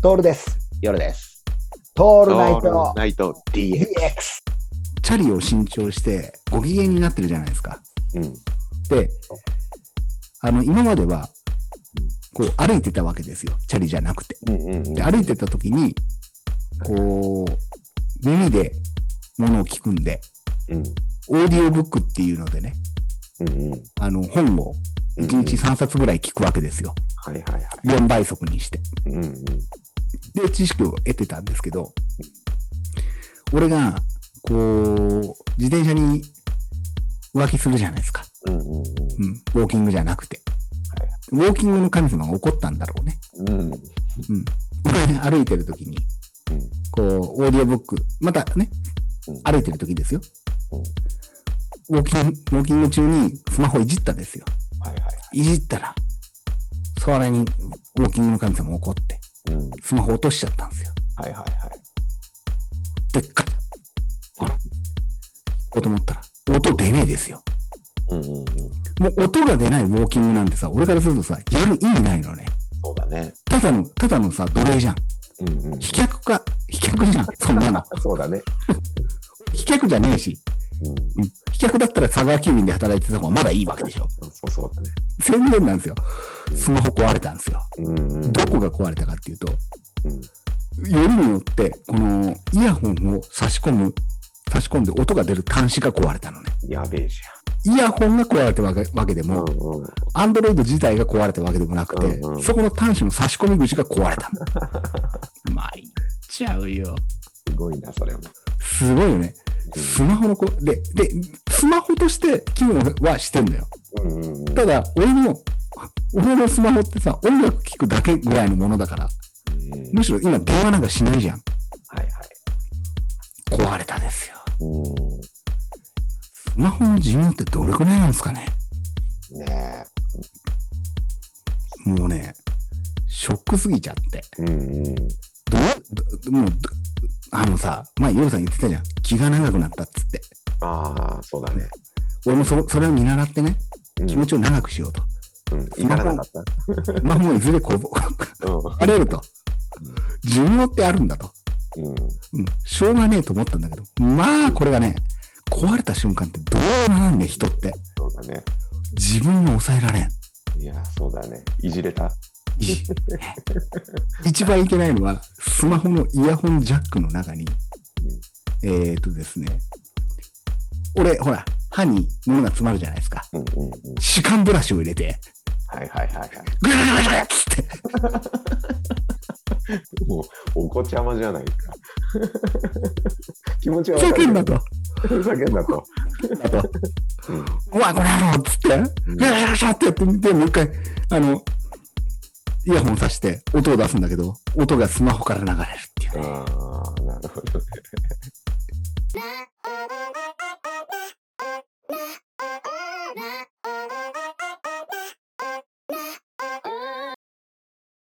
トールです。夜です。トールナイトナイト DX。チャリを新調してご機嫌になってるじゃないですか。うん。で、あの、今までは、こう歩いてたわけですよ。チャリじゃなくて。うんうんうん。で、歩いてた時に、こう、耳で物を聞くんで、うん。オーディオブックっていうのでね、うんうん。あの、本をうん1日3冊ぐらい聞くわけですよ。はいはいはい。4倍速にして。うんうん。で、知識を得てたんですけど、俺が、こう、自転車に浮気するじゃないですか。うんうんうん。うん、ウォーキングじゃなくて。ウォーキングの神様が怒ったんだろうね。うん。うん。歩いてる時に、こう、オーディオブック、またね、うん歩いてる時ですよ。ウォーキング、ウォーキング中にスマホいじったんですよ。はいはいじったら、それにウォーキングの神様怒って。スマホ落としちゃったんですよ。はいはいはい。でっかい。あら。こうと思ったら、音出ねえですよ。うんうんうん。もう音が出ないウォーキングなんてさ、俺からするとさ、やる意味ないのね。そうだね。ただの、ただのさ、奴隷じゃん。うんうん。飛脚か、飛脚じゃん。そんなの。そうだね。飛脚じゃねえし。飛脚だったら佐川急便で働いてた方がまだいいわけでしょ。そうそうだね。宣言なんですよ。スマホ壊れたんですよ。どこが壊れたかっていうと、うん。よりによって、このイヤホンを差し込む、差し込んで音が出る端子が壊れたのね。やべえじイヤホンが壊れたわけわけでゃん。も。アンドロイド自体が壊れたわけでもなくて、うんうんそこの端子の差し込み口が壊れたの。参っちゃうよ。すごいな、それも。すごいよね。スマホのこ、で、で、スマホとして機能はしてんだよ。ただ、俺の、俺のスマホってさ、音楽聴くだけぐらいのものだから、うんむしろ今電話なんかしないじゃん。はいはい。壊れたですよ。うスマホの寿命ってどれくらいなんですかねん。ねもうね、ショックすぎちゃって。え。うんうん。どもうど、あのさ、前、ヨルさん言ってたじゃん。気が長くなったっつって。ああ、そうだね。俺もそそれを見習ってね、うん気持ちを長くしようと。うん。至らなかった。まあもういずれこう、うん。壊れると。寿命ってあるんだと。うん。うん。しょうがねえと思ったんだけど。まあ、これがね、壊れた瞬間ってどうなんね人って。そうだね。自分が抑えられん。いや、そうだね。いじれたい一番いけないのは、スマホのイヤホンジャックの中に、えーとですね、俺、ほら、歯に物が詰まるじゃないですか。うんうんうん。歯間ブラシを入れて、はいはいはいはい。ぐらぐらぐらぐらっつって、もう、お子ちゃまじゃないか。気持ちはふざけんなと。と。ふざけんなと。あと、うわ、これやろうっつって、ぐらぐらぐらってやってみて、もう一回、あの、イヤホンさして音を出すんだけど、音がスマホから流れるっていうね。あ